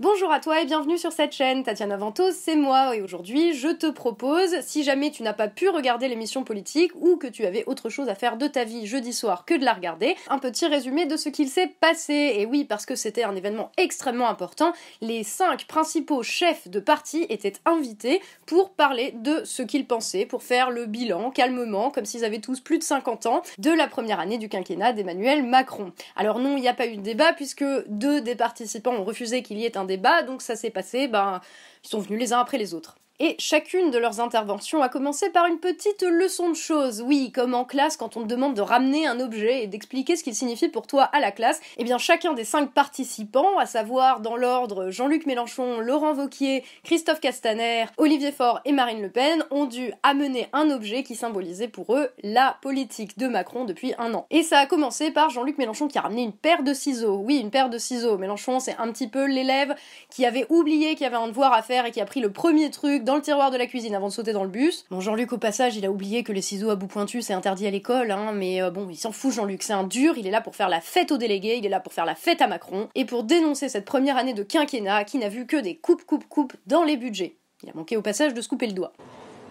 Bonjour à toi et bienvenue sur cette chaîne. Tatiana Ventos, c'est moi et aujourd'hui je te propose, si jamais tu n'as pas pu regarder l'émission politique ou que tu avais autre chose à faire de ta vie jeudi soir que de la regarder, un petit résumé de ce qu'il s'est passé. Et oui, parce que c'était un événement extrêmement important, les cinq principaux chefs de parti étaient invités pour parler de ce qu'ils pensaient, pour faire le bilan calmement, comme s'ils avaient tous plus de 50 ans, de la première année du quinquennat d'Emmanuel Macron. Alors non, il n'y a pas eu de débat puisque deux des participants ont refusé qu'il y ait un débat, donc ça s'est passé, ben, ils sont venus les uns après les autres. Et chacune de leurs interventions a commencé par une petite leçon de choses. Oui, comme en classe quand on te demande de ramener un objet et d'expliquer ce qu'il signifie pour toi à la classe, eh bien chacun des cinq participants, à savoir dans l'ordre Jean-Luc Mélenchon, Laurent Vauquier, Christophe Castaner, Olivier Faure et Marine Le Pen, ont dû amener un objet qui symbolisait pour eux la politique de Macron depuis un an. Et ça a commencé par Jean-Luc Mélenchon qui a ramené une paire de ciseaux. Oui, une paire de ciseaux. Mélenchon, c'est un petit peu l'élève qui avait oublié qu'il y avait un devoir à faire et qui a pris le premier truc dans le tiroir de la cuisine avant de sauter dans le bus. Bon, Jean-Luc, au passage, il a oublié que les ciseaux à bout pointu, c'est interdit à l'école, hein, mais euh, bon, il s'en fout, Jean-Luc, c'est un dur, il est là pour faire la fête aux délégués, il est là pour faire la fête à Macron, et pour dénoncer cette première année de quinquennat qui n'a vu que des coupes, coupes, coupes dans les budgets. Il a manqué au passage de se couper le doigt.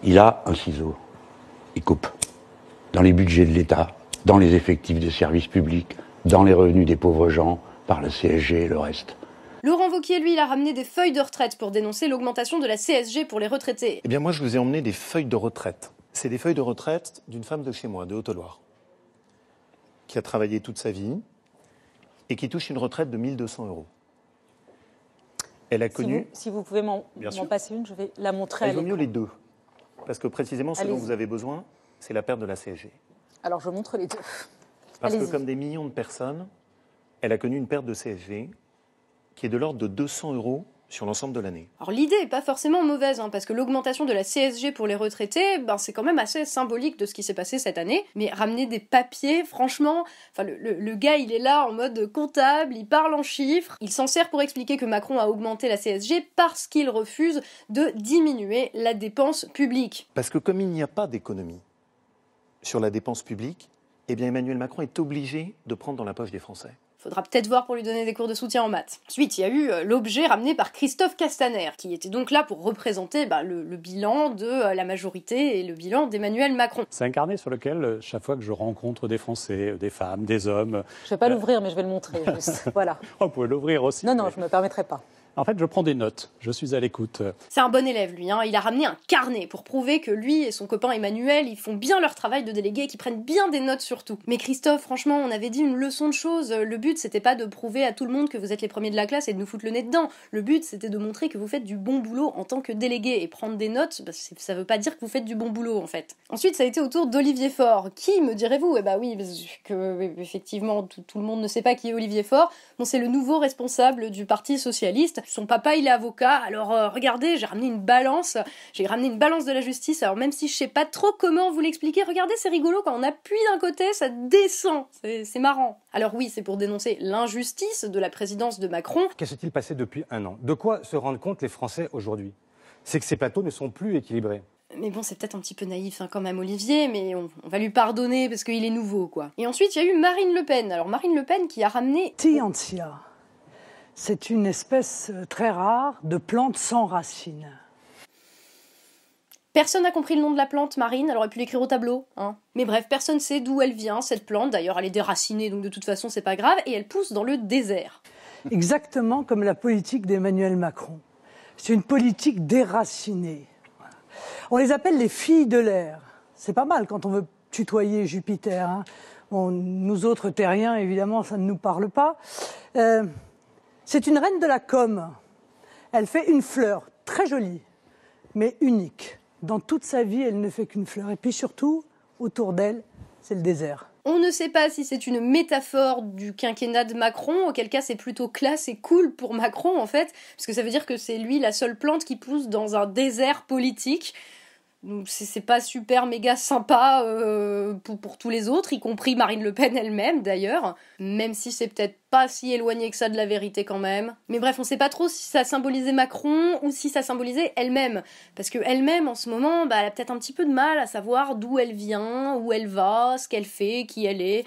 Il a un ciseau. Il coupe. Dans les budgets de l'État, dans les effectifs de services publics, dans les revenus des pauvres gens, par la CSG et le reste. Laurent Vauquier, lui, il a ramené des feuilles de retraite pour dénoncer l'augmentation de la CSG pour les retraités. Eh bien, moi, je vous ai emmené des feuilles de retraite. C'est des feuilles de retraite d'une femme de chez moi, de Haute-Loire, qui a travaillé toute sa vie et qui touche une retraite de 1200 euros. Elle a Si connu. vous, si vous pouvez m'en passer une, je vais la montrer à Il vaut mieux les deux. Parce que précisément, ce dont vous avez besoin, c'est la perte de la CSG. Alors, je montre les deux. Parce que, comme des millions de personnes, elle a connu une perte de CSG qui est de l'ordre de 200 euros sur l'ensemble de l'année. Alors l'idée est pas forcément mauvaise, hein, parce que l'augmentation de la CSG pour les retraités, ben c'est quand même assez symbolique de ce qui s'est passé cette année. Mais ramener des papiers, franchement, enfin le, le- le gars il est là en mode comptable, il parle en chiffres, il s'en sert pour expliquer que Macron a augmenté la CSG parce qu'il refuse de diminuer la dépense publique. Parce que comme il n'y a pas d'économie sur la dépense publique, eh bien Emmanuel Macron est obligé de prendre dans la poche des Français. Faudra peut-être voir pour lui donner des cours de soutien en maths. Ensuite, il y a eu euh, l'objet ramené par Christophe Castaner, qui était donc là pour représenter bah, le, le bilan de euh, la majorité et le bilan d'Emmanuel Macron. C'est un carnet sur lequel, euh, chaque fois que je rencontre des Français, des femmes, des hommes, Je ne vais pas l'ouvrir, mais je vais le montrer juste. voilà. vous pouvez l'ouvrir aussi. Non, non, mais- je ne me permettrai pas. En fait, je prends des notes. Je suis à l'écoute. C'est un bon élève, lui. Hein. Il a ramené un carnet pour prouver que lui et son copain Emmanuel, ils font bien leur travail de délégué et qu'ils prennent bien des notes surtout. Mais Christophe, franchement, on avait dit une leçon de choses. Le but, c'était pas de prouver à tout le monde que vous êtes les premiers de la classe et de nous foutre le nez dedans. Le but, c'était de montrer que vous faites du bon boulot en tant que délégué. Et prendre des notes, bah, ça veut pas dire que vous faites du bon boulot, en fait. Ensuite, ça a été au tour d'Olivier Faure. Qui, me direz-vous? Eh bah oui, que, effectivement, tout, tout le monde ne sait pas qui est Olivier Faure. Bon, c'est le nouveau responsable du Parti Socialiste. Son papa, il est avocat. Alors, euh, regardez, j'ai ramené une balance. J'ai ramené une balance de la justice. Alors, même si je sais pas trop comment vous l'expliquer, regardez, c'est rigolo. Quand on appuie d'un côté, ça descend. C'est marrant. Alors, oui, c'est pour dénoncer l'injustice de la présidence de Macron. Que s'est-il passé depuis un an? De quoi se rendent compte les Français aujourd'hui? C'est que ces plateaux ne sont plus équilibrés. Mais bon, c'est peut-être un petit peu naïf hein, quand même, Olivier, mais on, on va lui pardonner parce qu'il est nouveau, quoi. Et ensuite, il y a eu Marine Le Pen. Alors, Marine Le Pen qui a ramené Tiantia. C'est une espèce euh, très rare de plante sans racines. Personne n'a compris le nom de la plante marine, elle aurait pu l'écrire au tableau. Hein. Mais bref, personne sait d'où elle vient, cette plante. D'ailleurs, elle est déracinée, donc de toute façon, c'est pas grave. Et elle pousse dans le désert. Exactement comme la politique d'Emmanuel Macron. C'est une politique déracinée. On les appelle les filles de l'air. C'est pas mal quand on veut tutoyer Jupiter. hein. Bon, nous autres terriens, évidemment, ça ne nous parle pas. Euh, c'est une reine de la com. Elle fait une fleur très jolie, mais unique. Dans toute sa vie, elle ne fait qu'une fleur. Et puis surtout, autour d'elle, c'est le désert. On ne sait pas si c'est une métaphore du quinquennat de Macron, auquel cas c'est plutôt classe et cool pour Macron en fait, parce que ça veut dire que c'est lui la seule plante qui pousse dans un désert politique. Donc c'est pas super méga sympa euh, pour, pour tous les autres, y compris Marine Le Pen elle-même d'ailleurs, même si c'est peut-être pas si éloigné que ça de la vérité quand même. Mais bref, on sait pas trop si ça symbolisait Macron ou si ça symbolisait elle-même. Parce que elle-même en ce moment, bah, elle a peut-être un petit peu de mal à savoir d'où elle vient, où elle va, ce qu'elle fait, qui elle est.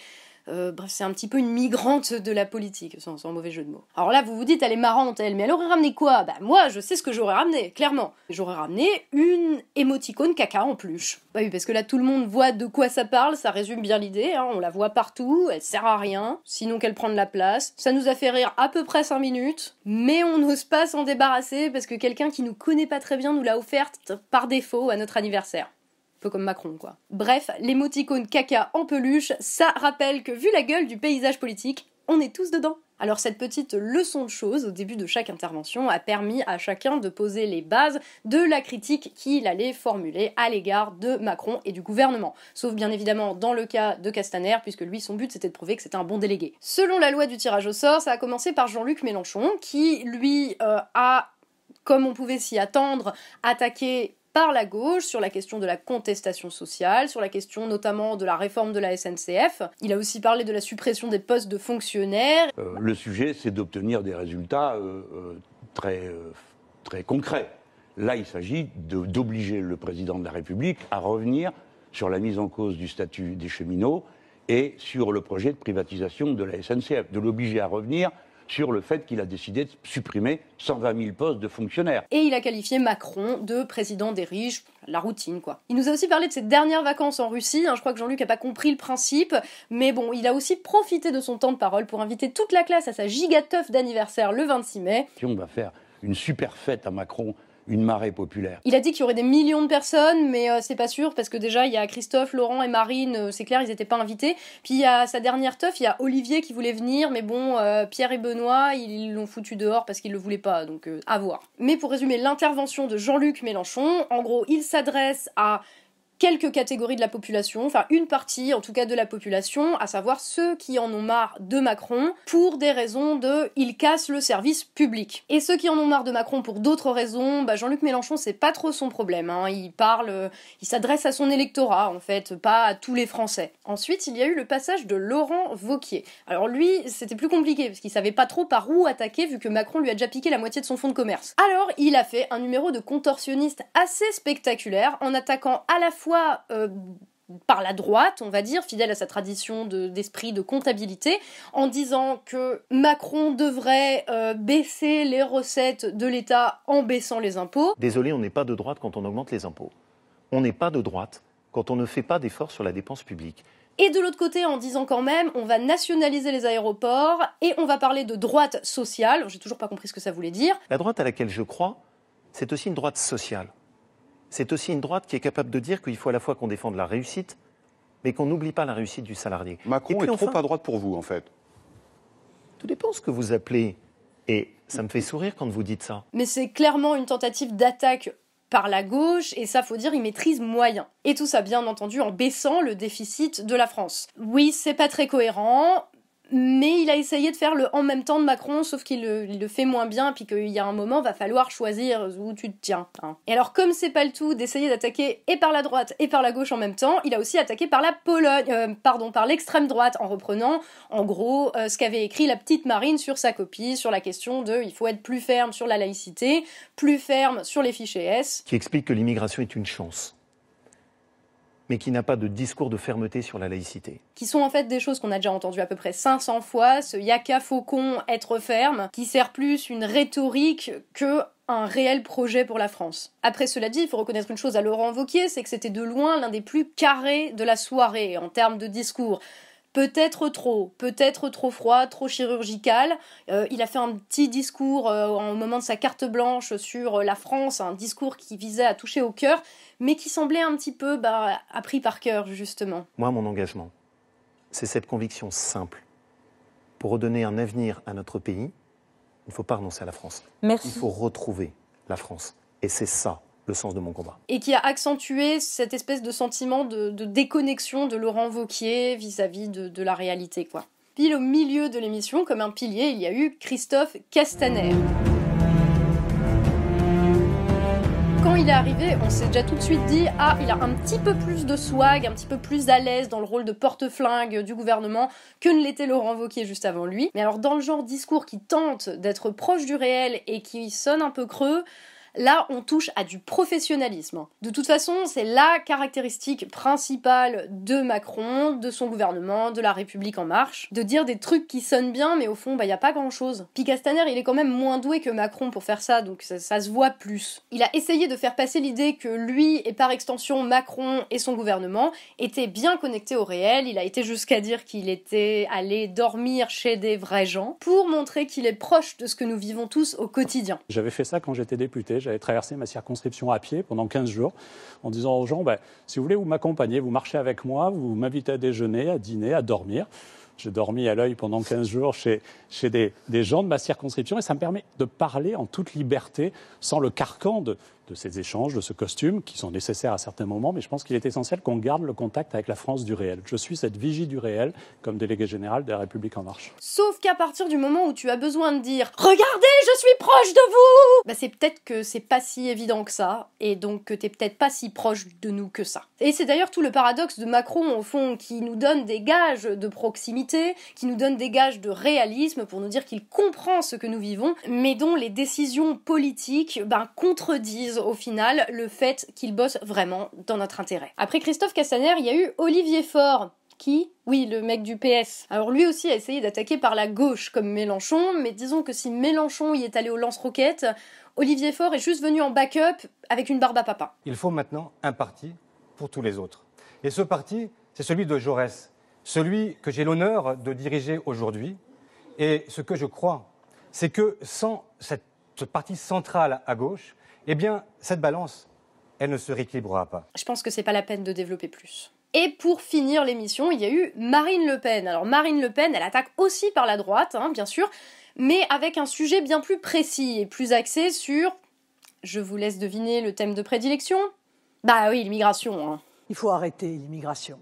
Euh, bref, c'est un petit peu une migrante de la politique, sans, mauvais jeu de mots. Alors là, vous vous dites, elle est marrante, elle, mais elle aurait ramené quoi? Bah moi, je sais ce que j'aurais ramené, clairement. J'aurais ramené une émoticône caca en peluche. Bah oui, parce que là, tout le monde voit de quoi ça parle, ça résume bien l'idée, hein, on la voit partout, elle sert à rien, sinon qu'elle prend de la place. Ça nous a fait rire à peu près 5 minutes, mais on n'ose pas s'en débarrasser parce que quelqu'un qui nous connaît pas très bien nous l'a offerte par défaut à notre anniversaire peu comme Macron, quoi. Bref, l'émoticône caca en peluche, ça rappelle que vu la gueule du paysage politique, on est tous dedans. Alors cette petite leçon de choses au début de chaque intervention a permis à chacun de poser les bases de la critique qu'il allait formuler à l'égard de Macron et du gouvernement. Sauf bien évidemment dans le cas de Castaner, puisque lui son but c'était de prouver que c'était un bon délégué. Selon la loi du tirage au sort, ça a commencé par Jean-Luc Mélenchon, qui lui euh, a, comme on pouvait s'y attendre, attaqué par la gauche sur la question de la contestation sociale, sur la question notamment de la réforme de la SNCF. Il a aussi parlé de la suppression des postes de fonctionnaires. Euh, le sujet, c'est d'obtenir des résultats euh, euh, très, très concrets. Là, il s'agit d'obliger le président de la République à revenir sur la mise en cause du statut des cheminots et sur le projet de privatisation de la SNCF, de l'obliger à revenir sur le fait qu'il a décidé de supprimer 120 000 postes de fonctionnaires. Et il a qualifié Macron de président des riches, la routine quoi. Il nous a aussi parlé de ses dernières vacances en Russie, hein. je crois que Jean-Luc n'a pas compris le principe, mais bon, il a aussi profité de son temps de parole pour inviter toute la classe à sa gigateuf d'anniversaire le 26 mai. On va faire une super fête à Macron une marée populaire. Il a dit qu'il y aurait des millions de personnes, mais euh, c'est pas sûr parce que déjà il y a Christophe, Laurent et Marine, euh, c'est clair, ils n'étaient pas invités. Puis il y a sa dernière teuf, il y a Olivier qui voulait venir, mais bon, euh, Pierre et Benoît, ils l'ont foutu dehors parce qu'ils le voulaient pas, donc à voir. Mais pour résumer l'intervention de Jean-Luc Mélenchon, en gros, il s'adresse à quelques catégories de la population, enfin une partie en tout cas de la population, à savoir ceux qui en ont marre de Macron pour des raisons de il casse le service public. Et ceux qui en ont marre de Macron pour d'autres raisons, bah Jean-Luc Mélenchon c'est pas trop son problème, hein. il parle, il s'adresse à son électorat en fait, pas à tous les Français. Ensuite il y a eu le passage de Laurent Vauquier. Alors lui c'était plus compliqué parce qu'il savait pas trop par où attaquer vu que Macron lui a déjà piqué la moitié de son fonds de commerce. Alors il a fait un numéro de contorsionniste assez spectaculaire en attaquant à la fois euh, par la droite, on va dire, fidèle à sa tradition d'esprit de, comptabilité, en disant que Macron devrait euh, baisser les recettes de l'État en baissant les impôts. Désolé, on n'est pas de droite quand on augmente les impôts. On n'est pas de droite quand on ne fait pas d'efforts sur la dépense publique. Et de l'autre côté, en disant quand même, on va nationaliser les aéroports et on va parler de droite sociale. J'ai toujours pas compris ce que ça voulait dire. La droite à laquelle je crois, c'est aussi une droite sociale c'est aussi une droite qui est capable de dire qu'il faut à la fois qu'on défende la réussite, mais qu'on n'oublie pas la réussite du salarié. Macron est trop à droite pour vous, en fait. Tout dépend ce que vous appelez. Et ça me fait sourire quand vous dites ça. Mais c'est clairement une tentative d'attaque par la gauche, et ça faut dire, il maîtrise moyen. Et tout ça, bien entendu, en baissant le déficit de la France. Oui, c'est pas très cohérent, mais il a essayé de faire le en même temps de Macron, sauf qu'il le, fait moins bien, puis qu'il y a un moment, va falloir choisir où tu te tiens. Hein. Et alors, comme c'est pas le tout d'essayer d'attaquer et par la droite et par la gauche en même temps, il a aussi attaqué par la Pologne, euh, pardon, par l'extrême droite, en reprenant, en gros, euh, ce qu'avait écrit la petite Marine sur sa copie, sur la question de il faut être plus ferme sur la laïcité, plus ferme sur les fichiers S. Qui explique que l'immigration est une chance mais qui n'a pas de discours de fermeté sur la laïcité. Qui sont en fait des choses qu'on a déjà entendues à peu près 500 fois, ce yaka faucon être ferme, qui sert plus une rhétorique que un réel projet pour la France. Après cela dit, il faut reconnaître une chose à Laurent Wauquiez, c'est que c'était de loin l'un des plus carrés de la soirée en termes de discours peut-être trop, peut-être trop froid, trop chirurgical. Euh, il a fait un petit discours euh, au moment de sa carte blanche sur euh, la France, un discours qui visait à toucher au cœur, mais qui semblait un petit peu bah, appris par cœur, justement. Moi, mon engagement, c'est cette conviction simple. Pour redonner un avenir à notre pays, il ne faut pas renoncer à la France. Merci. Il faut retrouver la France. Et c'est ça le sens de mon combat. Et qui a accentué cette espèce de sentiment de, déconnexion de Laurent Vauquier vis-à-vis de, la réalité, quoi. Pile au milieu de l'émission, comme un pilier, il y a eu Christophe Castaner. Quand il est arrivé, on s'est déjà tout de suite dit ah, il a un petit peu plus de swag, un petit peu plus à l'aise dans le rôle de porte-flingue du gouvernement que ne l'était Laurent Wauquiez juste avant lui. Mais alors dans le genre discours qui tente d'être proche du réel et qui sonne un peu creux, Là, on touche à du professionnalisme. De toute façon, c'est la caractéristique principale de Macron, de son gouvernement, de la République en marche, de dire des trucs qui sonnent bien, mais au fond, bah, y a pas grand chose. Puis Castaner, il est quand même moins doué que Macron pour faire ça, donc ça, ça se voit plus. Il a essayé de faire passer l'idée que lui, et par extension Macron et son gouvernement, étaient bien connectés au réel. Il a été jusqu'à dire qu'il était allé dormir chez des vrais gens, pour montrer qu'il est proche de ce que nous vivons tous au quotidien. J'avais fait ça quand j'étais député. J'avais traversé ma circonscription à pied pendant 15 jours en disant aux gens, bah, si vous voulez vous m'accompagner, vous marchez avec moi, vous m'invitez à déjeuner, à dîner, à dormir. J'ai dormi à l'œil pendant 15 jours chez, chez des, des, gens de ma circonscription et ça me permet de parler en toute liberté, sans le carcan de, de ces échanges, de ce costume, qui sont nécessaires à certains moments, mais je pense qu'il est essentiel qu'on garde le contact avec la France du réel. Je suis cette vigie du réel comme délégué général de la République En Marche. Sauf qu'à partir du moment où tu as besoin de dire Regardez, je suis proche de vous bah C'est peut-être que c'est pas si évident que ça, et donc que t'es peut-être pas si proche de nous que ça. Et c'est d'ailleurs tout le paradoxe de Macron, au fond, qui nous donne des gages de proximité, qui nous donne des gages de réalisme pour nous dire qu'il comprend ce que nous vivons, mais dont les décisions politiques ben, contredisent au final le fait qu'il bosse vraiment dans notre intérêt. Après Christophe Castaner, il y a eu Olivier Faure, qui Oui, le mec du PS. Alors lui aussi a essayé d'attaquer par la gauche comme Mélenchon, mais disons que si Mélenchon y est allé au lance-roquettes, Olivier Faure est juste venu en backup avec une barbe à papa. Il faut maintenant un parti pour tous les autres. Et ce parti, c'est celui de Jaurès, celui que j'ai l'honneur de diriger aujourd'hui. Et ce que je crois, c'est que sans cette, ce parti central à gauche, eh bien, cette balance, elle ne se rééquilibrera pas. Je pense que c'est pas la peine de développer plus. Et pour finir l'émission, il y a eu Marine Le Pen. Alors Marine Le Pen, elle attaque aussi par la droite, hein, bien sûr, mais avec un sujet bien plus précis et plus axé sur... Je vous laisse deviner le thème de prédilection? Bah oui, l'immigration. Hein. Il faut arrêter l'immigration.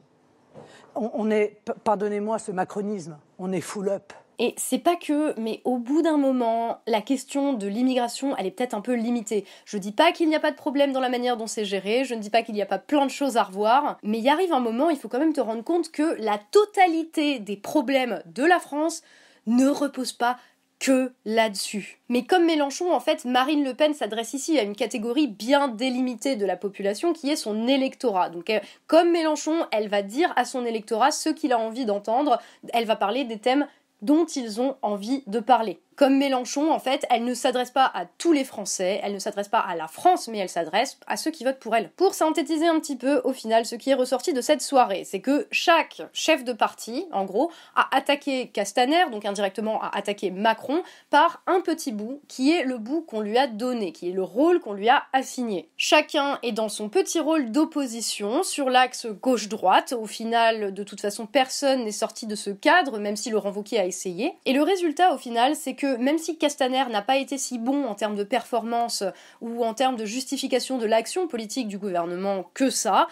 On, on est, pardonnez-moi ce macronisme, on est full up. Et c'est pas que, mais au bout d'un moment, la question de l'immigration, elle est peut-être un peu limitée. Je dis pas qu'il n'y a pas de problème dans la manière dont c'est géré, je ne dis pas qu'il n'y a pas plein de choses à revoir, mais il arrive un moment, il faut quand même te rendre compte que la totalité des problèmes de la France ne repose pas que là-dessus. Mais comme Mélenchon, en fait, Marine Le Pen s'adresse ici à une catégorie bien délimitée de la population qui est son électorat. Donc, euh, comme Mélenchon, elle va dire à son électorat ce qu'il a envie d'entendre, elle va parler des thèmes dont ils ont envie de parler. Comme Mélenchon, en fait, elle ne s'adresse pas à tous les Français, elle ne s'adresse pas à la France, mais elle s'adresse à ceux qui votent pour elle. Pour synthétiser un petit peu, au final, ce qui est ressorti de cette soirée, c'est que chaque chef de parti, en gros, a attaqué Castaner, donc indirectement a attaqué Macron, par un petit bout, qui est le bout qu'on lui a donné, qui est le rôle qu'on lui a assigné. Chacun est dans son petit rôle d'opposition sur l'axe gauche-droite. Au final, de toute façon, personne n'est sorti de ce cadre, même si Laurent Wauquiez a essayé. Et le résultat, au final, c'est que même si Castaner n'a pas été si bon en termes de performance ou en termes de justification de l'action politique du gouvernement que ça,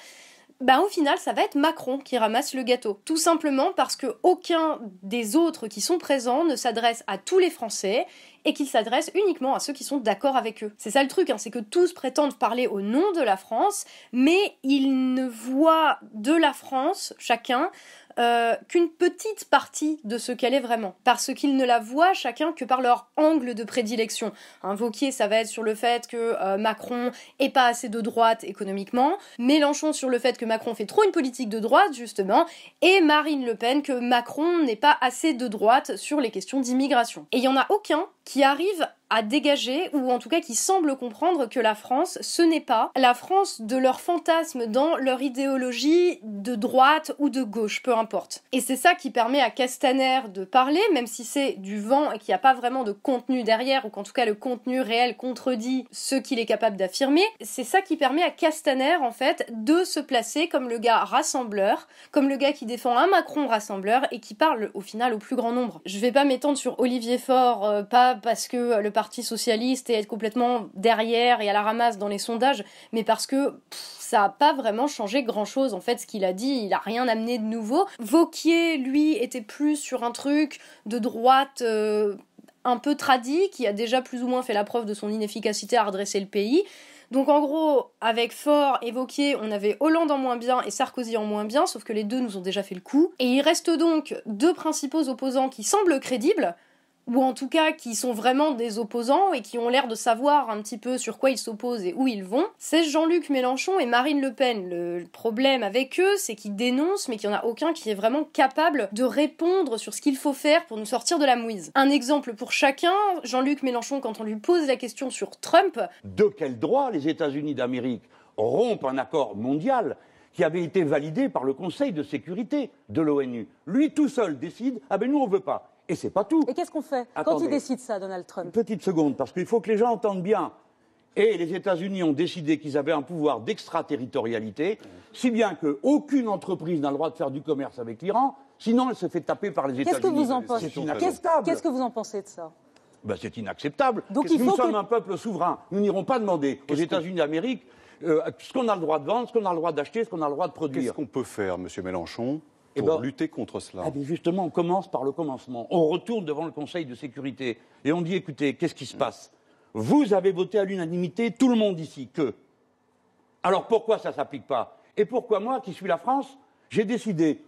ben au final, ça va être Macron qui ramasse le gâteau. Tout simplement parce que aucun des autres qui sont présents ne s'adresse à tous les Français et qu'il s'adresse uniquement à ceux qui sont d'accord avec eux. C'est ça le truc, hein, c'est que tous prétendent parler au nom de la France, mais ils ne voient de la France, chacun, euh, qu'une petite partie de ce qu'elle est vraiment, parce qu'ils ne la voient chacun que par leur angle de prédilection. Un Vauquier, ça va être sur le fait que euh, Macron est pas assez de droite économiquement, Mélenchon sur le fait que Macron fait trop une politique de droite, justement, et Marine Le Pen que Macron n'est pas assez de droite sur les questions d'immigration. Et il y en a aucun qui arrive à dégager, ou en tout cas qui semble comprendre que la France, ce n'est pas la France de leur fantasme dans leur idéologie de droite ou de gauche, peu importe. Et c'est ça qui permet à Castaner de parler, même si c'est du vent et qu'il n'y a pas vraiment de contenu derrière, ou qu'en tout cas le contenu réel contredit ce qu'il est capable d'affirmer. C'est ça qui permet à Castaner, en fait, de se placer comme le gars rassembleur, comme le gars qui défend un Macron rassembleur et qui parle au final au plus grand nombre. Je vais pas m'étendre sur Olivier Faure, euh, pas parce que le Parti socialiste être complètement derrière et à la ramasse dans les sondages, mais parce que ça n'a pas vraiment changé grand chose. En fait, ce qu'il a dit, il a rien amené de nouveau. Vauquier, lui, était plus sur un truc de droite. Euh, un peu tradit, qui a déjà plus ou moins fait la preuve de son inefficacité à redresser le pays. Donc en gros, avec Faure et Wauquiez, on avait Hollande en moins bien et Sarkozy en moins bien, sauf que les deux nous ont déjà fait le coup. Et il reste donc deux principaux opposants qui semblent crédibles, ou en tout cas qui sont vraiment des opposants et qui ont l'air de savoir un petit peu sur quoi ils s'opposent et où ils vont, c'est Jean-Luc Mélenchon et Marine Le Pen. Le problème avec eux, c'est qu'ils dénoncent, mais qu'il n'y en a aucun qui est vraiment capable de répondre sur ce qu'il faut faire pour nous sortir de la mouise. Un exemple pour chacun, Jean-Luc Mélenchon, quand on lui pose la question sur Trump, De quel droit les États-Unis d'Amérique rompent un accord mondial qui avait été validé par le Conseil de sécurité de l'ONU? Lui tout seul décide ah ben nous on veut pas. Et c'est pas tout. Et qu'est-ce qu'on fait quand il décide ça, Donald Une Trump petite seconde, parce qu'il faut que les gens entendent bien. Et les États-Unis ont décidé qu'ils avaient un pouvoir d'extraterritorialité, si bien qu'aucune entreprise n'a le droit de faire du commerce avec l'Iran, sinon elle se fait taper par les Qu'est-ce États-Unis. que vous en pensez? C'est Qu'est-ce inacceptable. qu'est-ce que vous en pensez de ça? Ben, c'est inacceptable. Donc, Nous il faut sommes que- un peuple souverain. Nous n'irons pas demander aux États-Unis d'Amérique euh, ce qu'on a le droit de vendre, ce qu'on a le droit d'acheter, ce qu'on a le droit de Qu'est-ce produire. qu'on peut faire, Monsieur Mélenchon, Eh pour ben- lutter contre cela Ah, justement, on commence par le commencement. On retourne devant le Conseil de sécurité et on dit écoutez, qu'est-ce qui se passe? Vous avez voté à l'unanimité, tout le monde ici, que. Alors pourquoi ça ne s'applique pas? Et pourquoi moi, qui suis la France, j'ai décidé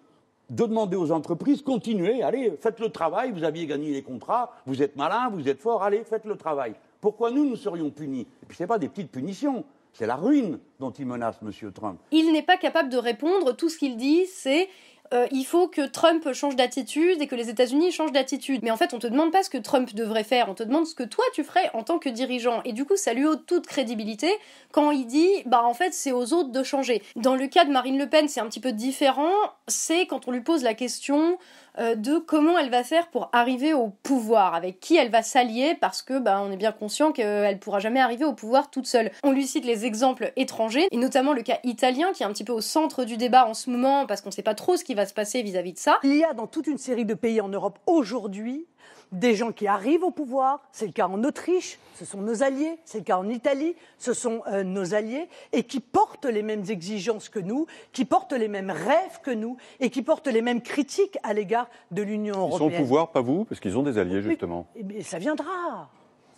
de demander aux entreprises continuez, allez, faites le travail, vous aviez gagné les contrats, vous êtes malin, vous êtes fort, allez, faites le travail. Pourquoi nous, nous serions punis? Et puis ce n'est pas des petites punitions, c'est la ruine dont il menace M. Trump. il n'est pas capable de répondre. Tout ce qu'il dit, c'est euh, il faut que Trump change d'attitude et que les États-Unis changent d'attitude. Mais en fait, on te demande pas ce que Trump devrait faire, on te demande ce que toi tu ferais en tant que dirigeant. Et du coup, ça lui ôte toute crédibilité quand il dit bah en fait c'est aux autres de changer. Dans le cas de Marine Le Pen, c'est un petit peu différent. C'est quand on lui pose la question euh, de comment elle va faire pour arriver au pouvoir, avec qui elle va s'allier, parce que bah, on est bien conscient qu'elle pourra jamais arriver au pouvoir toute seule. On lui cite les exemples étrangers, et notamment le cas italien, qui est un petit peu au centre du débat en ce moment, parce qu'on sait pas trop ce qui va se passer vis-à-vis de ça. Il y a dans toute une série de pays en Europe aujourd'hui des gens qui arrivent au pouvoir. C'est le cas en Autriche, ce sont nos alliés. C'est le cas en Italie, ce sont euh, nos alliés. Et qui portent les mêmes exigences que nous, qui portent les mêmes rêves que nous et qui portent les mêmes critiques à l'égard de l'Union Ils sont européenne. au pouvoir, pas vous, parce qu'ils ont des alliés, justement. Bien, ça viendra.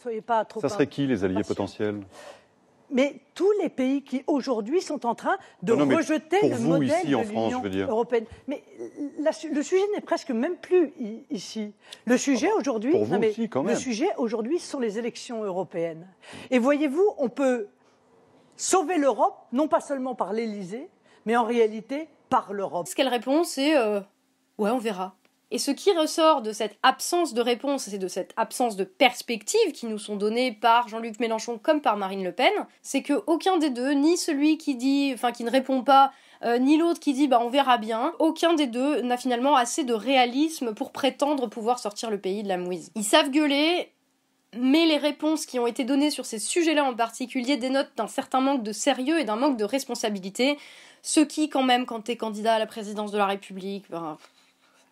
Soyez pas trop. Ça serait qui, les alliés impatients. potentiels? Mais tous les pays qui aujourd'hui sont en train de Non, non, mais rejeter le vous, modèle ici, de l'Union européenne. Mais la- le sujet n'est presque même plus ici. Le sujet aujourd'hui, aussi, quand le sujet aujourd'hui sont les élections européennes. Et voyez-vous, on peut sauver l'Europe non pas seulement par l'Élysée, mais en réalité par l'Europe. Ce qu'elle répond, c'est euh, ouais, on verra. Et ce qui ressort de cette absence de réponse et de cette absence de perspective qui nous sont données par Jean-Luc Mélenchon comme par Marine Le Pen, c'est que aucun des deux, ni celui qui dit, enfin qui ne répond pas, euh, ni l'autre qui dit bah on verra bien, aucun des deux n'a finalement assez de réalisme pour prétendre pouvoir sortir le pays de la mouise. Ils savent gueuler, mais les réponses qui ont été données sur ces sujets-là en particulier dénotent d'un certain manque de sérieux et d'un manque de responsabilité, ce qui quand même quand t'es candidat à la présidence de la République, ben,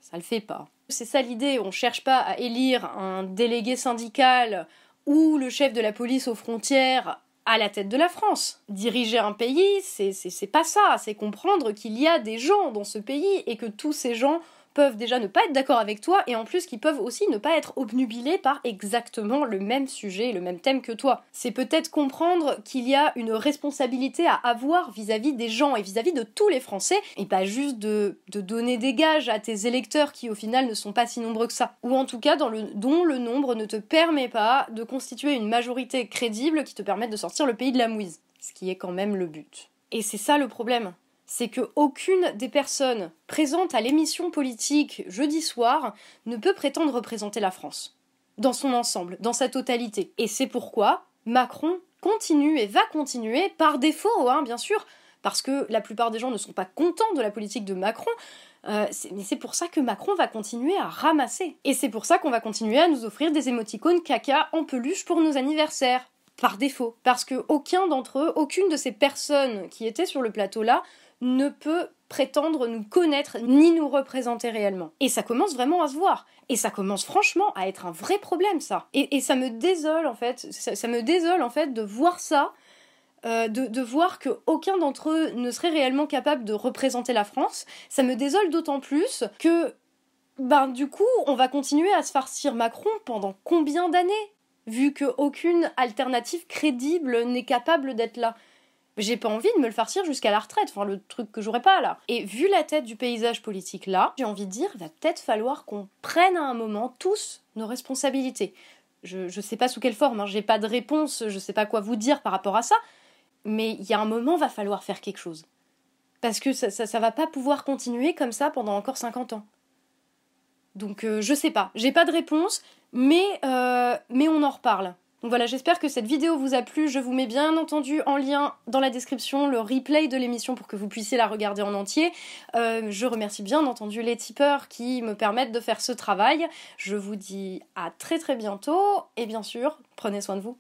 ça le fait pas. C'est ça l'idée, on cherche pas à élire un délégué syndical ou le chef de la police aux frontières à la tête de la France. Diriger un pays, c'est pas ça, c'est comprendre qu'il y a des gens dans ce pays et que tous ces gens peuvent déjà ne pas être d'accord avec toi et en plus qu'ils peuvent aussi ne pas être obnubilés par exactement le même sujet, le même thème que toi. C'est peut-être comprendre qu'il y a une responsabilité à avoir vis-à-vis des gens et vis-à-vis de tous les Français et pas juste de, de donner des gages à tes électeurs qui au final ne sont pas si nombreux que ça. Ou en tout cas dans le, dont le nombre ne te permet pas de constituer une majorité crédible qui te permette de sortir le pays de la mouise. Ce qui est quand même le but. Et c'est ça le problème c'est que aucune des personnes présentes à l'émission politique jeudi soir ne peut prétendre représenter la France dans son ensemble, dans sa totalité. Et c'est pourquoi Macron continue et va continuer par défaut, hein, bien sûr, parce que la plupart des gens ne sont pas contents de la politique de Macron. euh, mais c'est pour ça que Macron va continuer à ramasser. Et c'est pour ça qu'on va continuer à nous offrir des émoticônes caca en peluche pour nos anniversaires. Par défaut. Parce que aucun d'entre eux, aucune de ces personnes qui étaient sur le plateau là, ne peut prétendre nous connaître ni nous représenter réellement. Et ça commence vraiment à se voir. Et ça commence franchement à être un vrai problème, ça. Et, ça me désole, en fait. Ça, me désole, en fait, de voir ça. euh, de, de voir que aucun d'entre eux ne serait réellement capable de représenter la France, ça me désole d'autant plus que, ben du coup, on va continuer à se farcir Macron pendant combien d'années, vu qu'aucune alternative crédible n'est capable d'être là j'ai pas envie de me le farcir jusqu'à la retraite, enfin le truc que j'aurais pas là. Et vu la tête du paysage politique là, j'ai envie de dire, va peut-être falloir qu'on prenne à un moment tous nos responsabilités. Je ne sais pas sous quelle forme, hein, j'ai pas de réponse, je sais pas quoi vous dire par rapport à ça, mais il y a un moment, va falloir faire quelque chose. Parce que ça, ça, ça va pas pouvoir continuer comme ça pendant encore 50 ans. Donc euh, je sais pas, j'ai pas de réponse, mais, euh, mais on en reparle. Donc voilà, j'espère que cette vidéo vous a plu. Je vous mets bien entendu en lien dans la description le replay de l'émission pour que vous puissiez la regarder en entier. Euh, je remercie bien entendu les tipeurs qui me permettent de faire ce travail. Je vous dis à très très bientôt et bien sûr, prenez soin de vous.